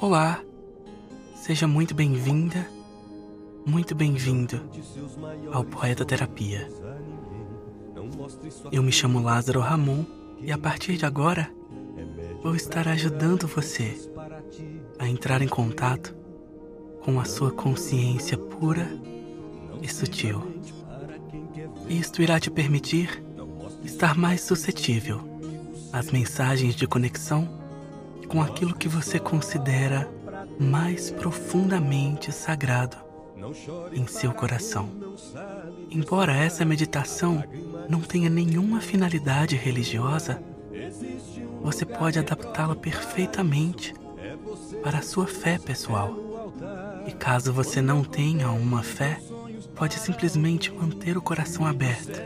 Olá, seja muito bem-vinda, muito bem-vindo ao Poeta Terapia. Eu me chamo Lázaro Ramon e a partir de agora vou estar ajudando você a entrar em contato com a sua consciência pura e sutil. Isto irá te permitir estar mais suscetível às mensagens de conexão com aquilo que você considera mais profundamente sagrado em seu coração. Embora essa meditação não tenha nenhuma finalidade religiosa, você pode adaptá-la perfeitamente para a sua fé pessoal. E caso você não tenha uma fé, pode simplesmente manter o coração aberto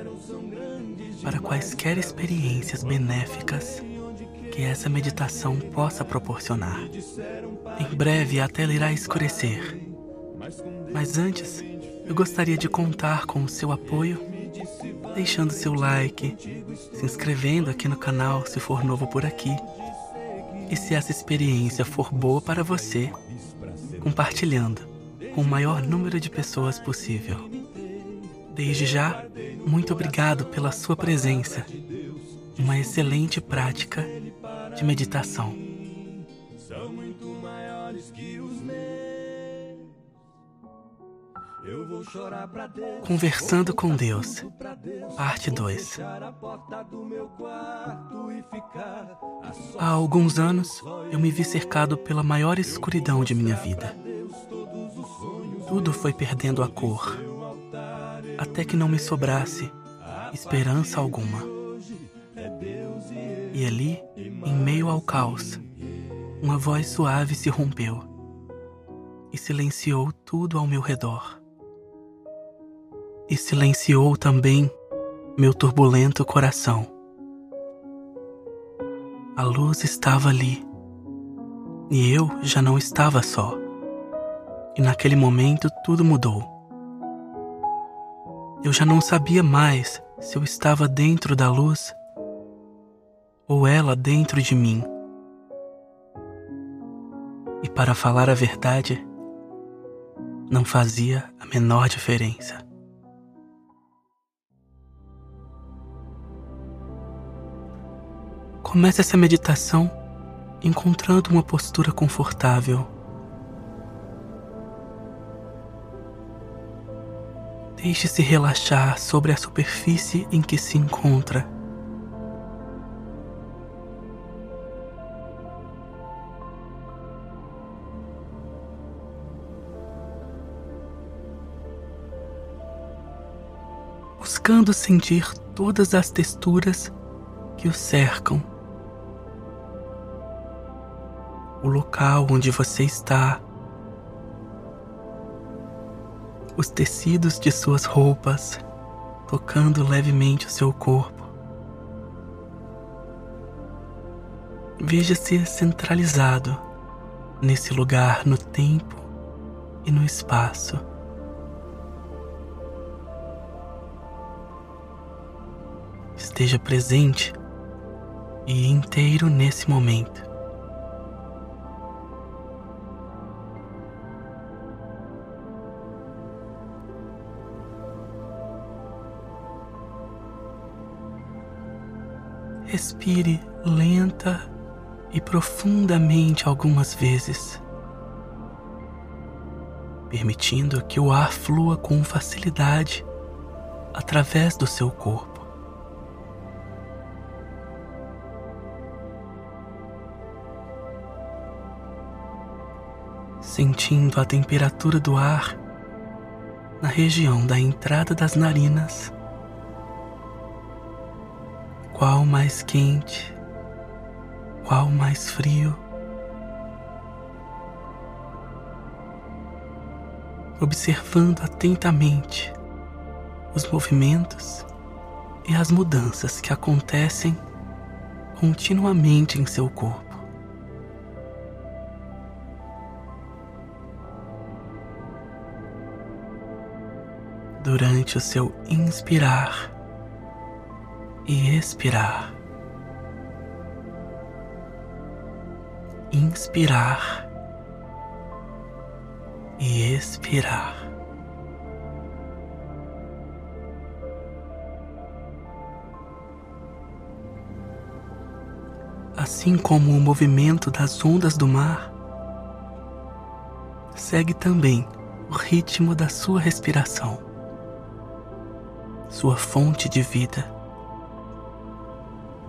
para quaisquer experiências benéficas que essa meditação possa proporcionar. Em breve a tela irá escurecer. Mas antes, eu gostaria de contar com o seu apoio, deixando seu like, se inscrevendo aqui no canal se for novo por aqui. E se essa experiência for boa para você, compartilhando com o maior número de pessoas possível. Desde já, muito obrigado pela sua presença. Uma excelente prática de meditação. Conversando com Deus, parte 2. Há alguns anos, eu me vi cercado pela maior escuridão de minha vida. Tudo foi perdendo a cor, até que não me sobrasse esperança alguma. E ali, em meio ao caos, uma voz suave se rompeu e silenciou tudo ao meu redor. E silenciou também meu turbulento coração. A luz estava ali e eu já não estava só. E naquele momento tudo mudou. Eu já não sabia mais se eu estava dentro da luz ou ela dentro de mim. E para falar a verdade, não fazia a menor diferença. Comece essa meditação encontrando uma postura confortável. Deixe-se relaxar sobre a superfície em que se encontra. buscando sentir todas as texturas que o cercam. O local onde você está, os tecidos de suas roupas tocando levemente o seu corpo. Veja-se centralizado nesse lugar no tempo e no espaço. esteja presente e inteiro nesse momento. Respire lenta e profundamente algumas vezes, permitindo que o ar flua com facilidade através do seu corpo. sentindo a temperatura do ar na região da entrada das narinas. Qual mais quente? Qual mais frio? Observando atentamente os movimentos e as mudanças que acontecem continuamente em seu corpo. Durante o seu inspirar e expirar. Inspirar e expirar. Assim como o movimento das ondas do mar, segue também o ritmo da sua respiração, sua fonte de vida.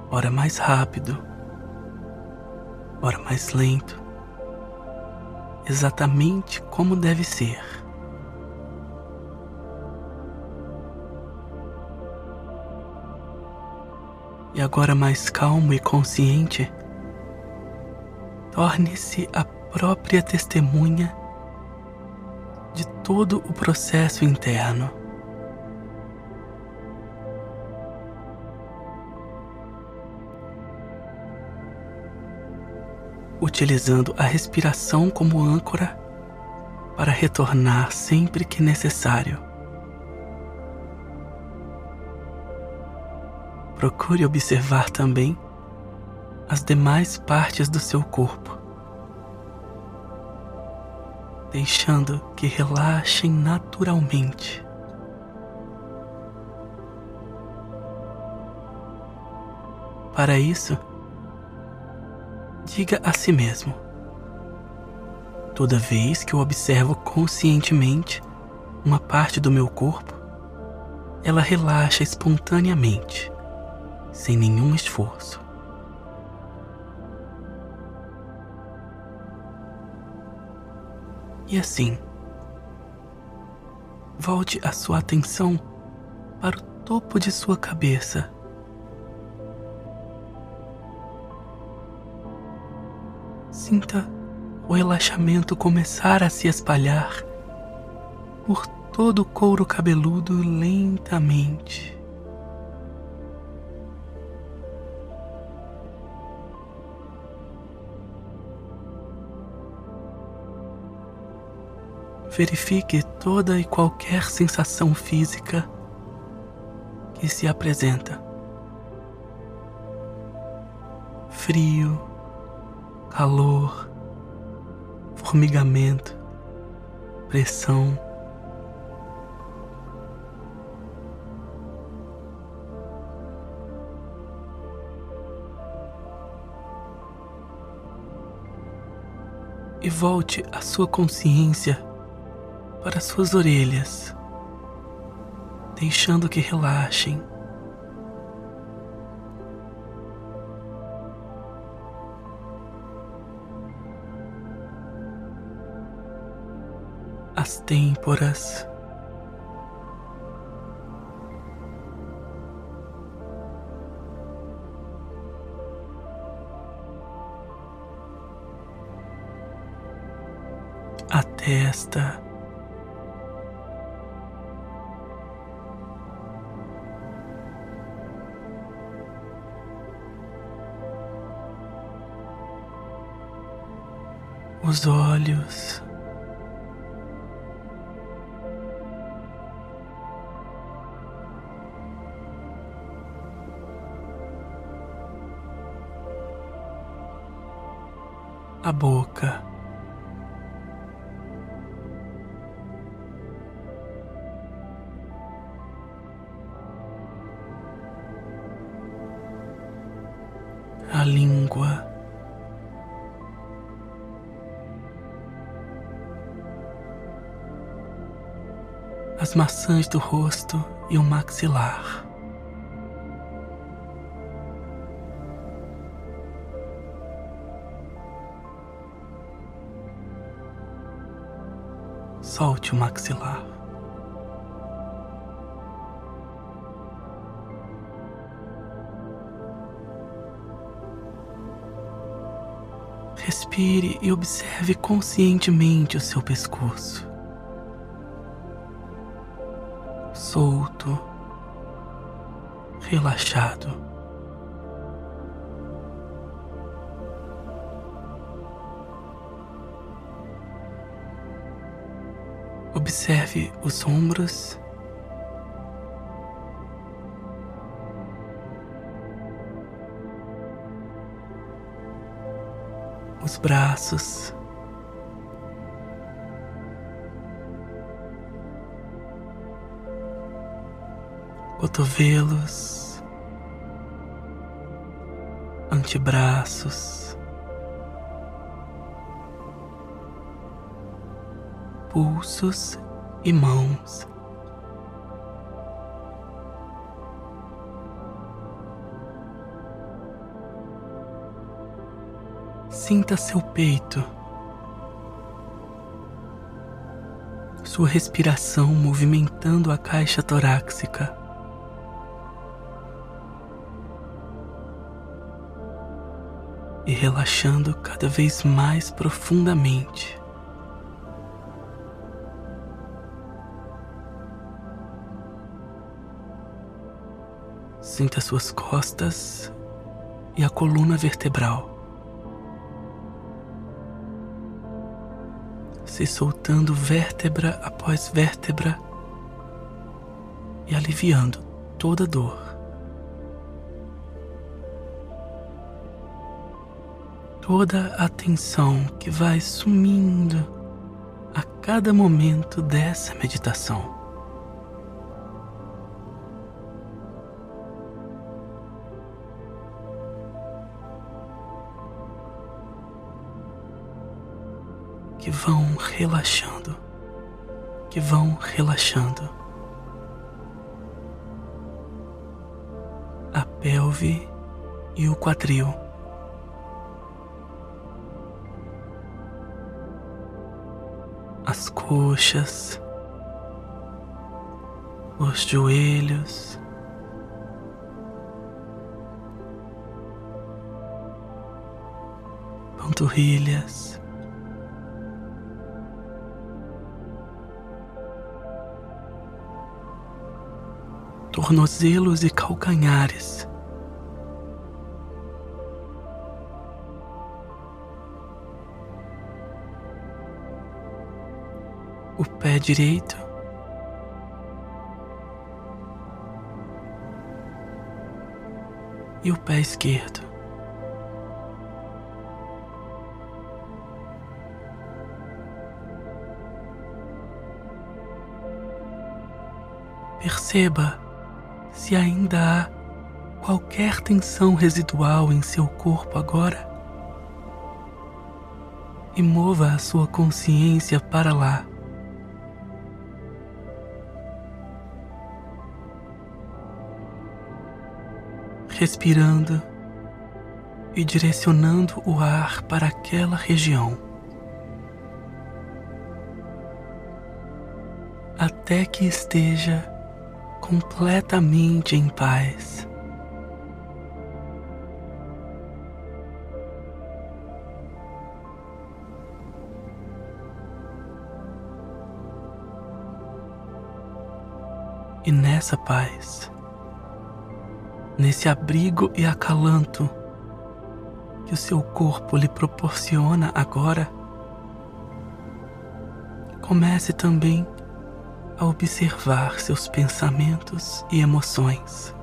Ora mais rápido, ora mais lento, exatamente como deve ser. E agora mais calmo e consciente, torne-se a própria testemunha de todo o processo interno. Utilizando a respiração como âncora para retornar sempre que necessário. Procure observar também as demais partes do seu corpo deixando que relaxem naturalmente. Para isso, diga a si mesmo: toda vez que eu observo conscientemente uma parte do meu corpo, ela relaxa espontaneamente, sem nenhum esforço. E assim, volte a sua atenção para o topo de sua cabeça. Sinta o relaxamento começar a se espalhar por todo o couro cabeludo lentamente. verifique toda e qualquer sensação física que se apresenta. Frio, calor, formigamento, pressão. E volte a sua consciência para suas orelhas, deixando que relaxem. Têmporas. A testa. os olhos. A boca. A língua. as maçãs do rosto e o maxilar. Solte o maxilar. Respire e observe conscientemente o seu pescoço. solto, relaxado. Observe os ombros. Os braços. Cotovelos, antebraços, pulsos e mãos. Sinta seu peito, sua respiração movimentando a caixa torácica. E relaxando cada vez mais profundamente. Sinta suas costas e a coluna vertebral. Se soltando vértebra após vértebra e aliviando toda dor. Toda a que vai sumindo a cada momento dessa meditação. Que vão relaxando, que vão relaxando. A pelve e o quadril. As coxas, os joelhos, panturrilhas. Tornozelos e calcanhares. O pé direito. E o pé esquerdo. Perceba se ainda há qualquer tensão residual em seu corpo agora. E mova a sua consciência para lá. Respirando e direcionando o ar para aquela região. Até que esteja completamente em paz. E nessa paz, nesse abrigo e acalanto que o seu corpo lhe proporciona agora, comece também a observar seus pensamentos e emoções.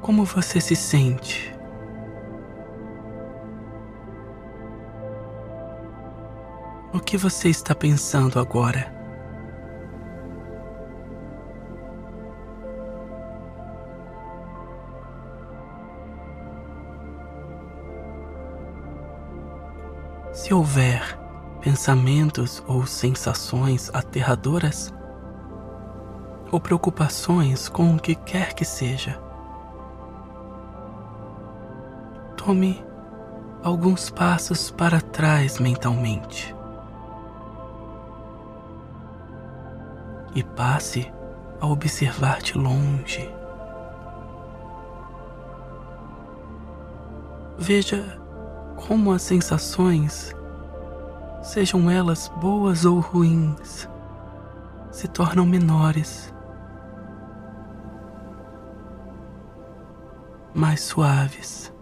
Como você se sente? O que você está pensando agora? Se houver pensamentos ou sensações aterradoras, ou preocupações com o que quer que seja, tome alguns passos para trás mentalmente e passe a observar de longe. Veja como as sensações, sejam elas boas ou ruins, se tornam menores, mais suaves.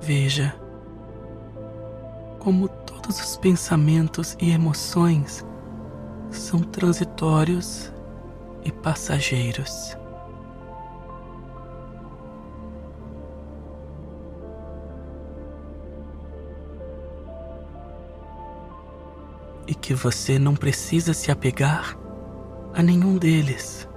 Veja como todos os pensamentos e emoções são transitórios e passageiros. E que você não precisa se apegar a nenhum deles.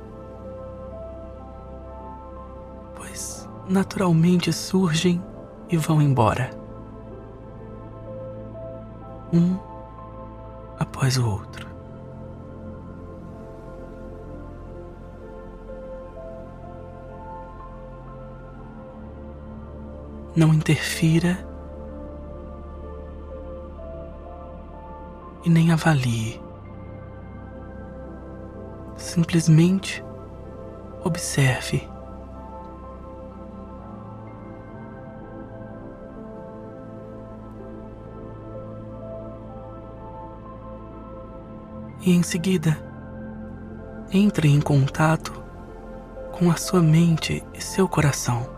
Pois naturalmente surgem e vão embora. Um após o outro. Não interfira e nem avalie. Simplesmente observe. E em seguida, entre em contato com a sua mente e seu coração.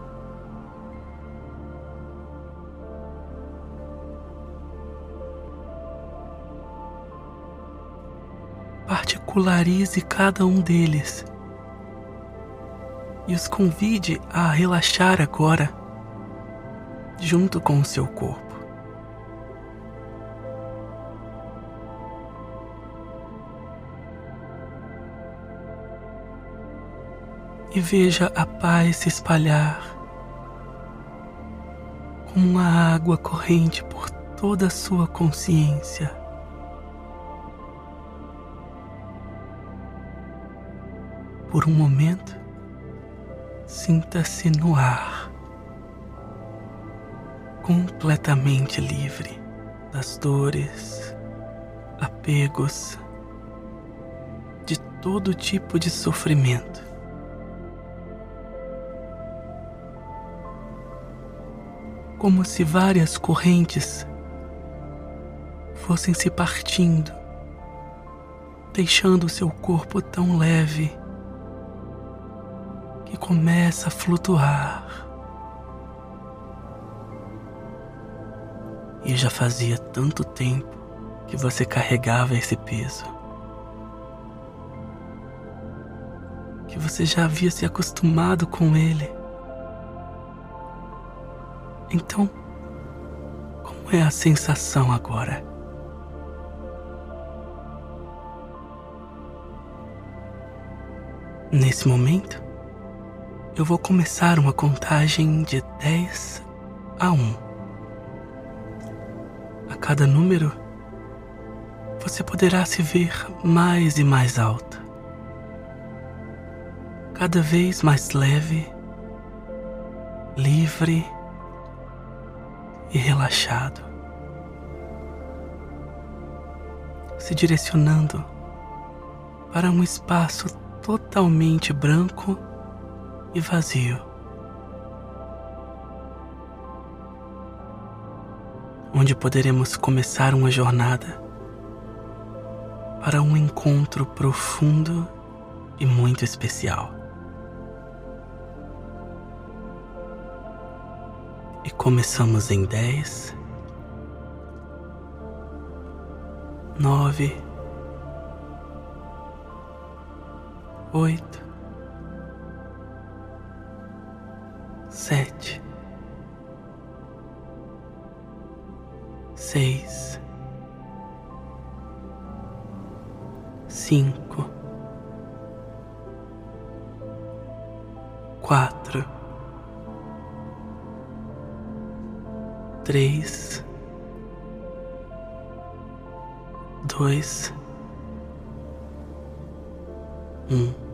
Particularize cada um deles e os convide a relaxar agora, junto com o seu corpo. E veja a paz se espalhar como uma água corrente por toda a sua consciência. Por um momento, sinta-se no ar, completamente livre das dores, apegos, de todo tipo de sofrimento. Como se várias correntes fossem se partindo, deixando seu corpo tão leve começa a flutuar. E já fazia tanto tempo que você carregava esse peso. Que você já havia se acostumado com ele. Então, como é a sensação agora? Nesse momento, eu vou começar uma contagem de 10 a 1. A cada número, você poderá se ver mais e mais alta, cada vez mais leve, livre e relaxado, se direcionando para um espaço totalmente branco e vazio. Onde poderemos começar uma jornada para um encontro profundo e muito especial. E começamos em dez, nove, oito, sete, seis, cinco, quatro, três, dois, um.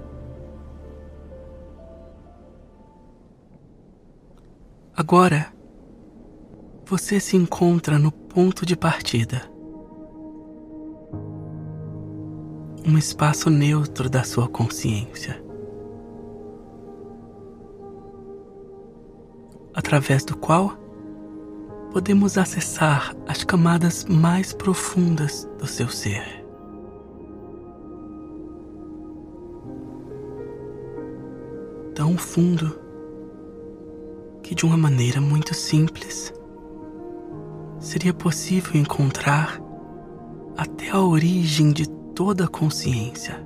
Agora, você se encontra no ponto de partida. Um espaço neutro da sua consciência. Através do qual podemos acessar as camadas mais profundas do seu ser. Tão fundo que de uma maneira muito simples seria possível encontrar até a origem de toda a consciência.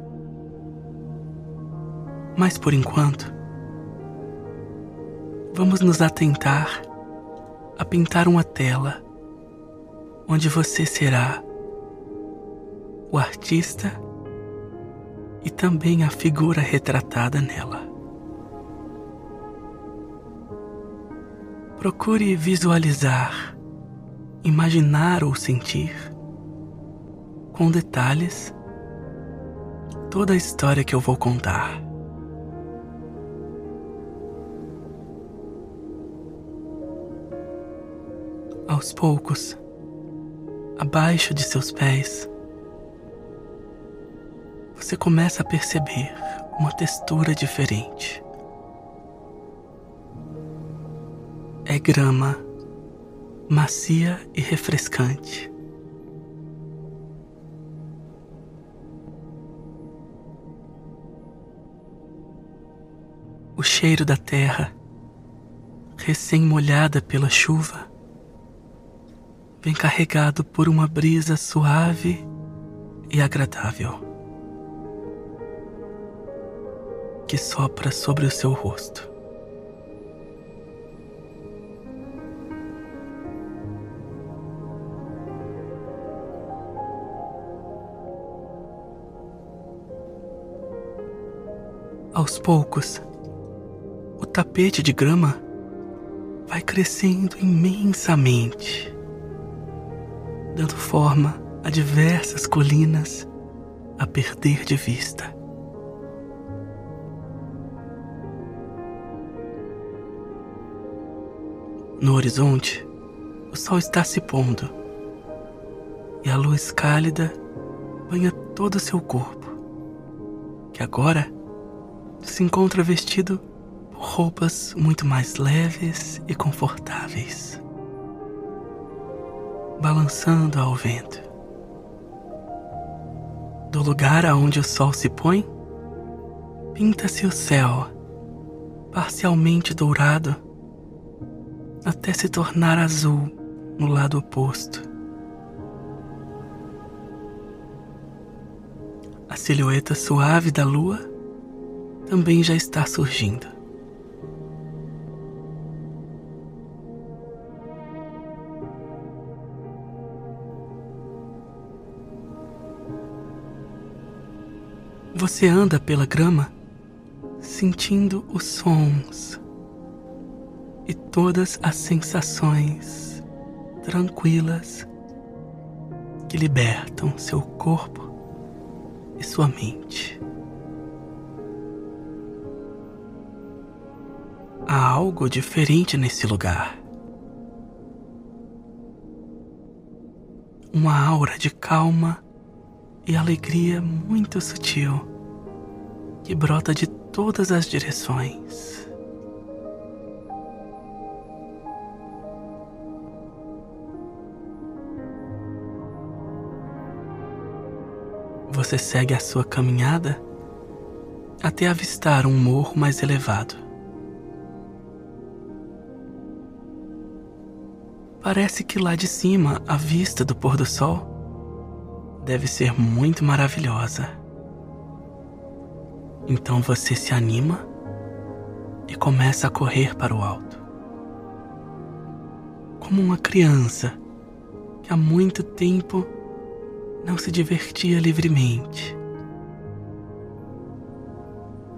Mas por enquanto, vamos nos atentar a pintar uma tela onde você será o artista e também a figura retratada nela. Procure visualizar, imaginar ou sentir, com detalhes, toda a história que eu vou contar. Aos poucos, abaixo de seus pés, você começa a perceber uma textura diferente. Grama macia e refrescante. O cheiro da terra, recém-molhada pela chuva, vem carregado por uma brisa suave e agradável que sopra sobre o seu rosto. Aos poucos, o tapete de grama vai crescendo imensamente, dando forma a diversas colinas a perder de vista. No horizonte, o sol está se pondo e a luz cálida banha todo o seu corpo, que agora se encontra vestido por roupas muito mais leves e confortáveis, balançando ao vento. Do lugar aonde o sol se põe, pinta-se o céu, parcialmente dourado, até se tornar azul no lado oposto. A silhueta suave da lua também já está surgindo. Você anda pela grama sentindo os sons e todas as sensações tranquilas que libertam seu corpo e sua mente. Há algo diferente nesse lugar. Uma aura de calma e alegria muito sutil que brota de todas as direções. Você segue a sua caminhada até avistar um morro mais elevado. Parece que lá de cima a vista do pôr do sol deve ser muito maravilhosa. Então você se anima e começa a correr para o alto. Como uma criança que há muito tempo não se divertia livremente.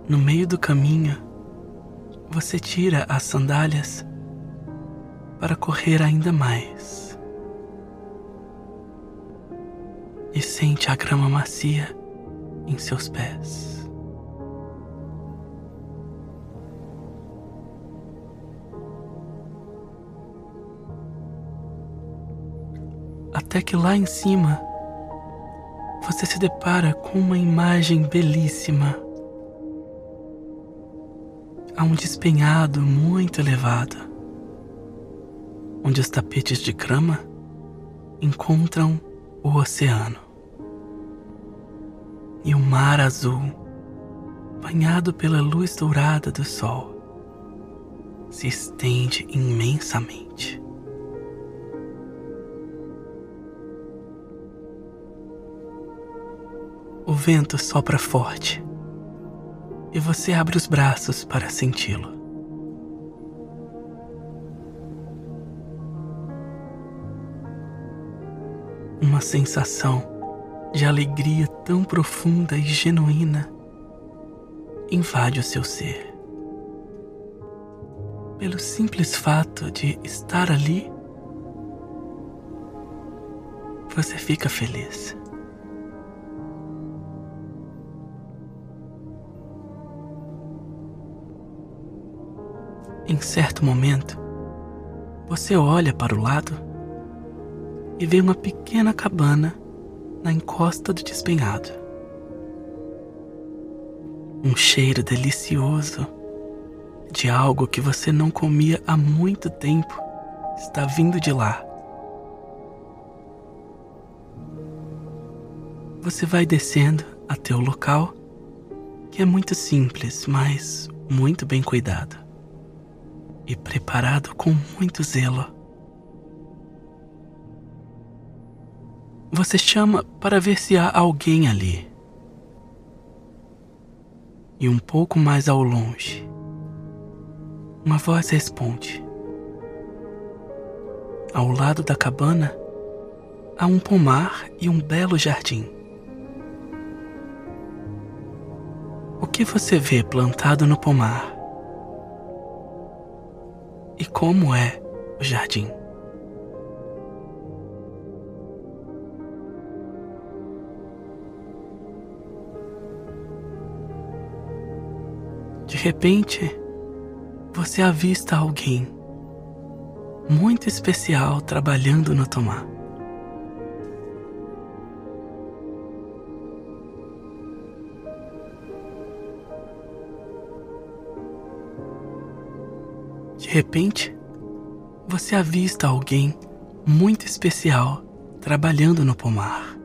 No meio do caminho, você tira as sandálias para correr ainda mais. E sente a grama macia em seus pés. Até que lá em cima você se depara com uma imagem belíssima. Há um despenhado muito elevado onde os tapetes de grama encontram o oceano. E o mar azul, banhado pela luz dourada do sol, se estende imensamente. O vento sopra forte e você abre os braços para senti-lo. Uma sensação de alegria tão profunda e genuína invade o seu ser. Pelo simples fato de estar ali, você fica feliz. Em certo momento, você olha para o lado e vê uma pequena cabana na encosta do despenhado. Um cheiro delicioso de algo que você não comia há muito tempo está vindo de lá. Você vai descendo até o local, que é muito simples, mas muito bem cuidado e preparado com muito zelo. Você chama para ver se há alguém ali. E um pouco mais ao longe, uma voz responde. Ao lado da cabana há um pomar e um belo jardim. O que você vê plantado no pomar? E como é o jardim? De repente, você avista alguém muito especial trabalhando no tomar. De repente, você avista alguém muito especial trabalhando no pomar.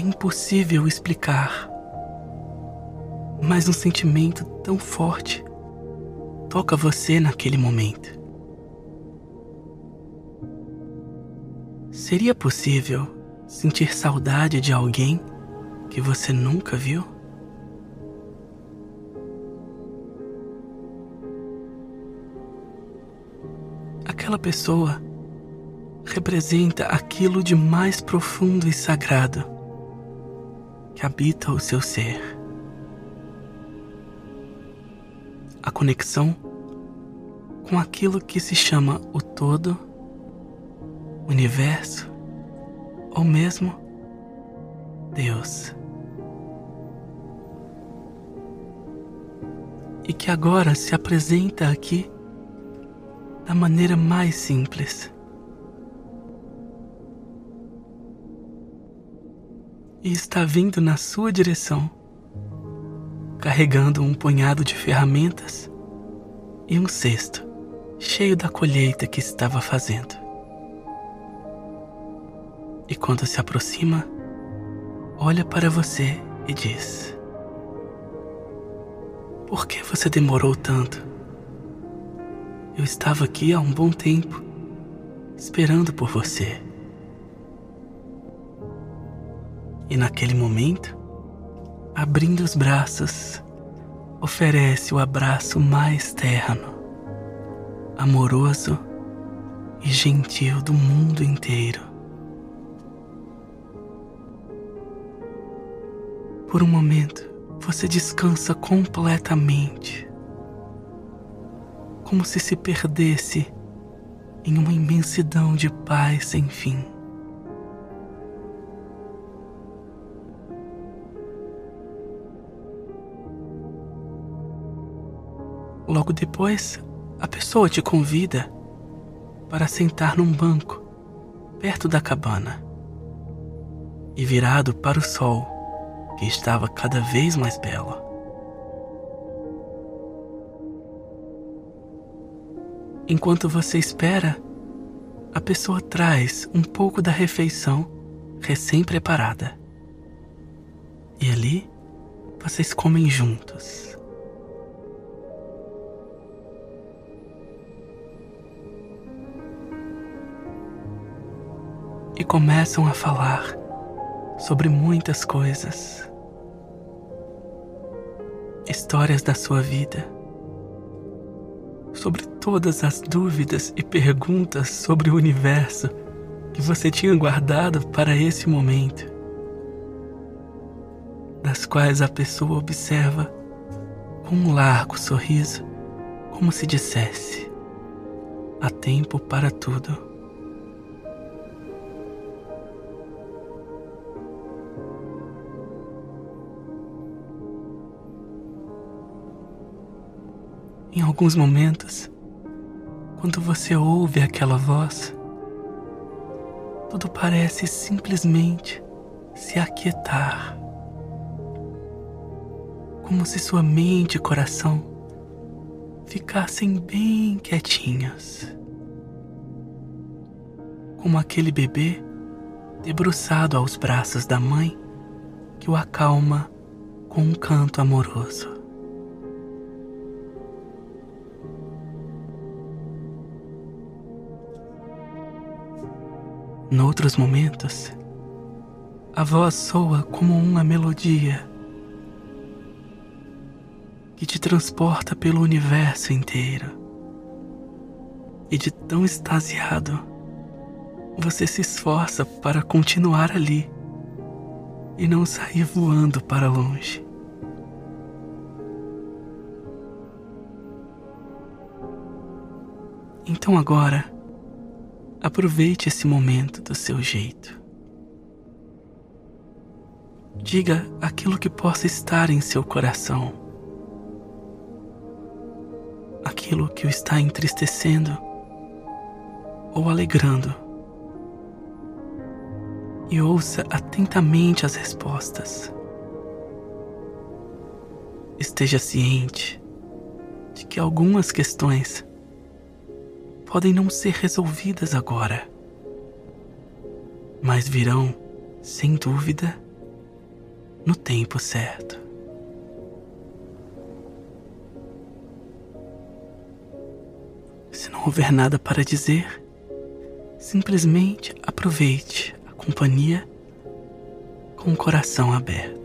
Impossível explicar, mas um sentimento tão forte toca você naquele momento. Seria possível sentir saudade de alguém que você nunca viu? aquela pessoa representa aquilo de mais profundo e sagrado que habita o seu ser. A conexão com aquilo que se chama o todo, universo ou mesmo Deus. E que agora se apresenta aqui da maneira mais simples. E está vindo na sua direção, carregando um punhado de ferramentas e um cesto cheio da colheita que estava fazendo. E quando se aproxima, olha para você e diz: Por que você demorou tanto? Eu estava aqui há um bom tempo, esperando por você. E naquele momento, abrindo os braços, oferece o abraço mais terno, amoroso e gentil do mundo inteiro. Por um momento, você descansa completamente como se se perdesse em uma imensidão de paz sem fim. Logo depois, a pessoa te convida para sentar num banco perto da cabana e virado para o sol que estava cada vez mais belo. Enquanto você espera, a pessoa traz um pouco da refeição recém-preparada. E ali vocês comem juntos. E começam a falar sobre muitas coisas. Histórias da sua vida, sobre todas as dúvidas e perguntas sobre o universo que você tinha guardado para esse momento, das quais a pessoa observa com um largo sorriso, como se dissesse: há tempo para tudo. Em alguns momentos, quando você ouve aquela voz, tudo parece simplesmente se aquietar. Como se sua mente e coração ficassem bem quietinhos. Como aquele bebê debruçado aos braços da mãe que o acalma com um canto amoroso. Noutros momentos, a voz soa como uma melodia que te transporta pelo universo inteiro. E de tão extasiado, você se esforça para continuar ali e não sair voando para longe. Então agora, Aproveite esse momento do seu jeito. Diga aquilo que possa estar em seu coração, aquilo que o está entristecendo ou alegrando. E ouça atentamente as respostas. Esteja ciente de que algumas questões podem não ser resolvidas agora, mas virão, sem dúvida, no tempo certo. Se não houver nada para dizer, simplesmente aproveite a companhia com o coração aberto.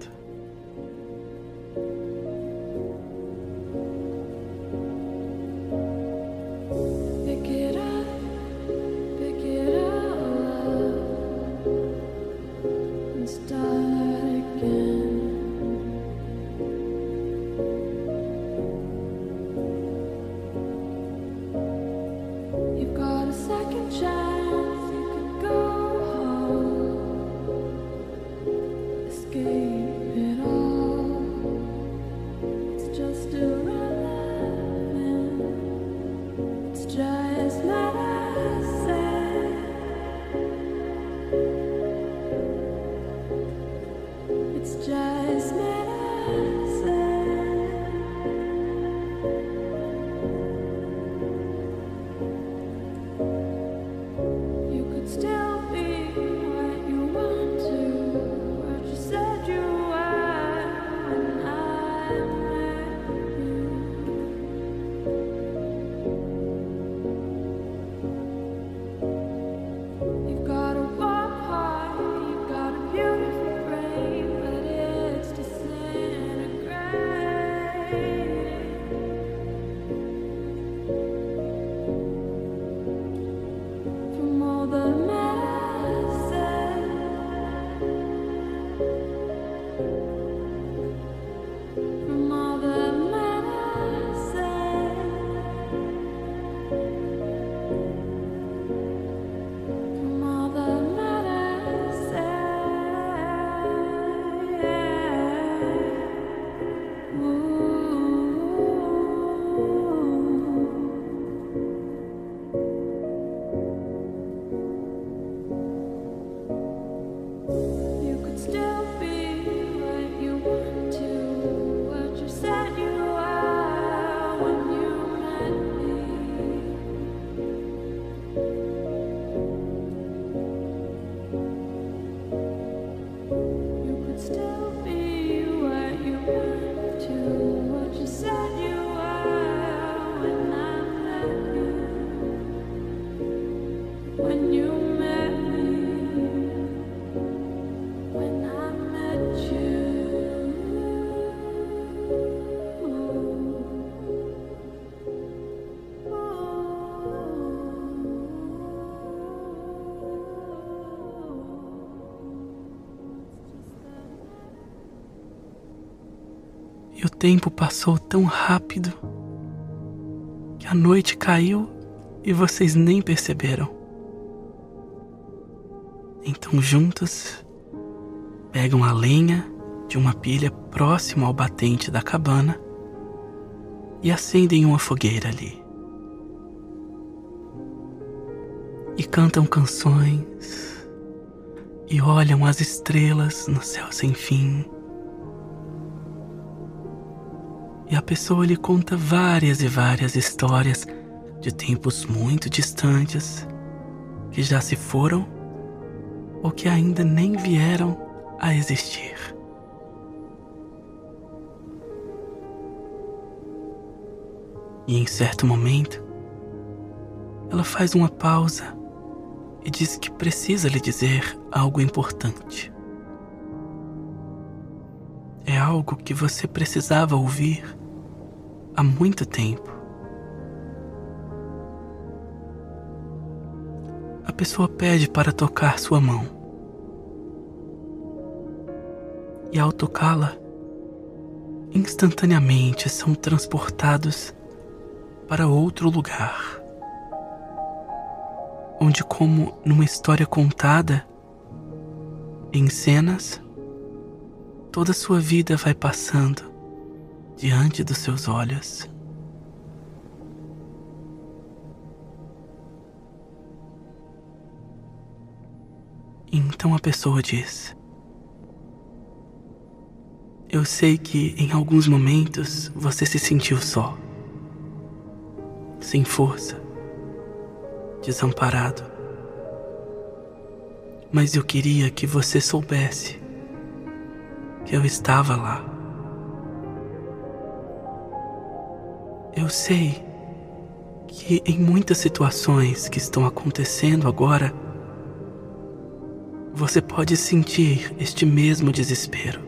Tempo passou tão rápido que a noite caiu e vocês nem perceberam. Então, juntos, pegam a lenha de uma pilha próximo ao batente da cabana e acendem uma fogueira ali. E cantam canções e olham as estrelas no céu sem fim. E a pessoa lhe conta várias e várias histórias de tempos muito distantes que já se foram ou que ainda nem vieram a existir. E em certo momento, ela faz uma pausa e diz que precisa lhe dizer algo importante. É algo que você precisava ouvir há muito tempo. A pessoa pede para tocar sua mão. E ao tocá-la, instantaneamente são transportados para outro lugar, onde, como numa história contada, em cenas, toda sua vida vai passando diante dos seus olhos. Então a pessoa diz: Eu sei que em alguns momentos você se sentiu só sem força, desamparado. Mas eu queria que você soubesse que eu estava lá. Eu sei que em muitas situações que estão acontecendo agora, você pode sentir este mesmo desespero.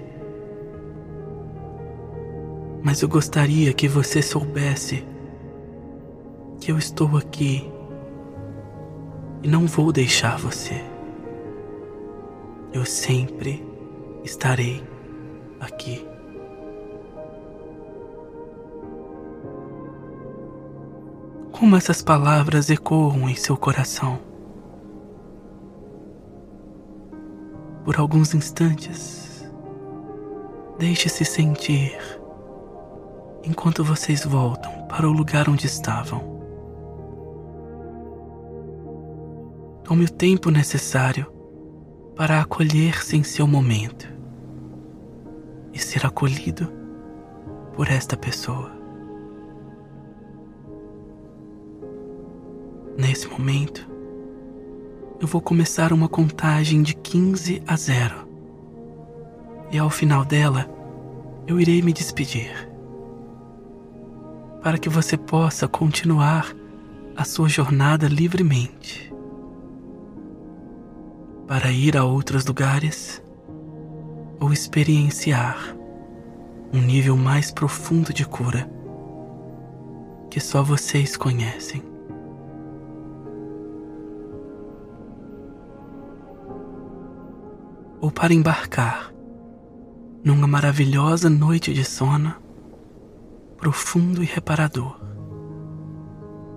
Mas eu gostaria que você soubesse que eu estou aqui e não vou deixar você. Eu sempre estarei aqui. Como essas palavras ecoam em seu coração. Por alguns instantes, deixe-se sentir enquanto vocês voltam para o lugar onde estavam. Tome o tempo necessário para acolher-se em seu momento e ser acolhido por esta pessoa. Nesse momento, eu vou começar uma contagem de 15 a 0. E ao final dela, eu irei me despedir. Para que você possa continuar a sua jornada livremente para ir a outros lugares ou experienciar um nível mais profundo de cura que só vocês conhecem. Ou para embarcar numa maravilhosa noite de sono profundo e reparador,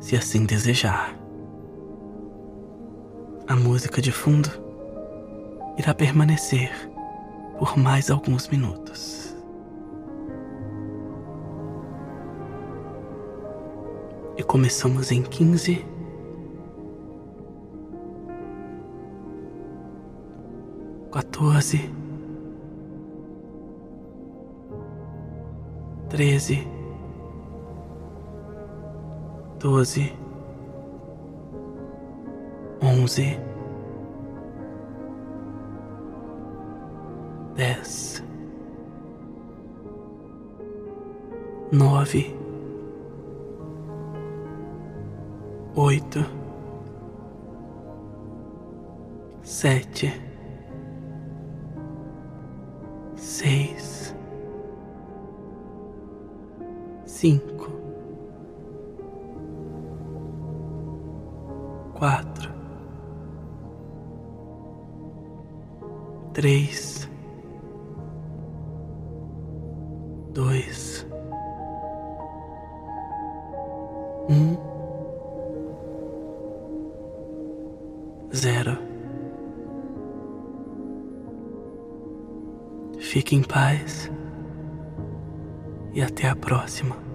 se assim desejar. A música de fundo irá permanecer por mais alguns minutos. E começamos em quinze, quatorze, treze, doze, onze. Dez, nove, oito, sete, seis, cinco, quatro, três dois, um, zero. Fique em paz e até a próxima.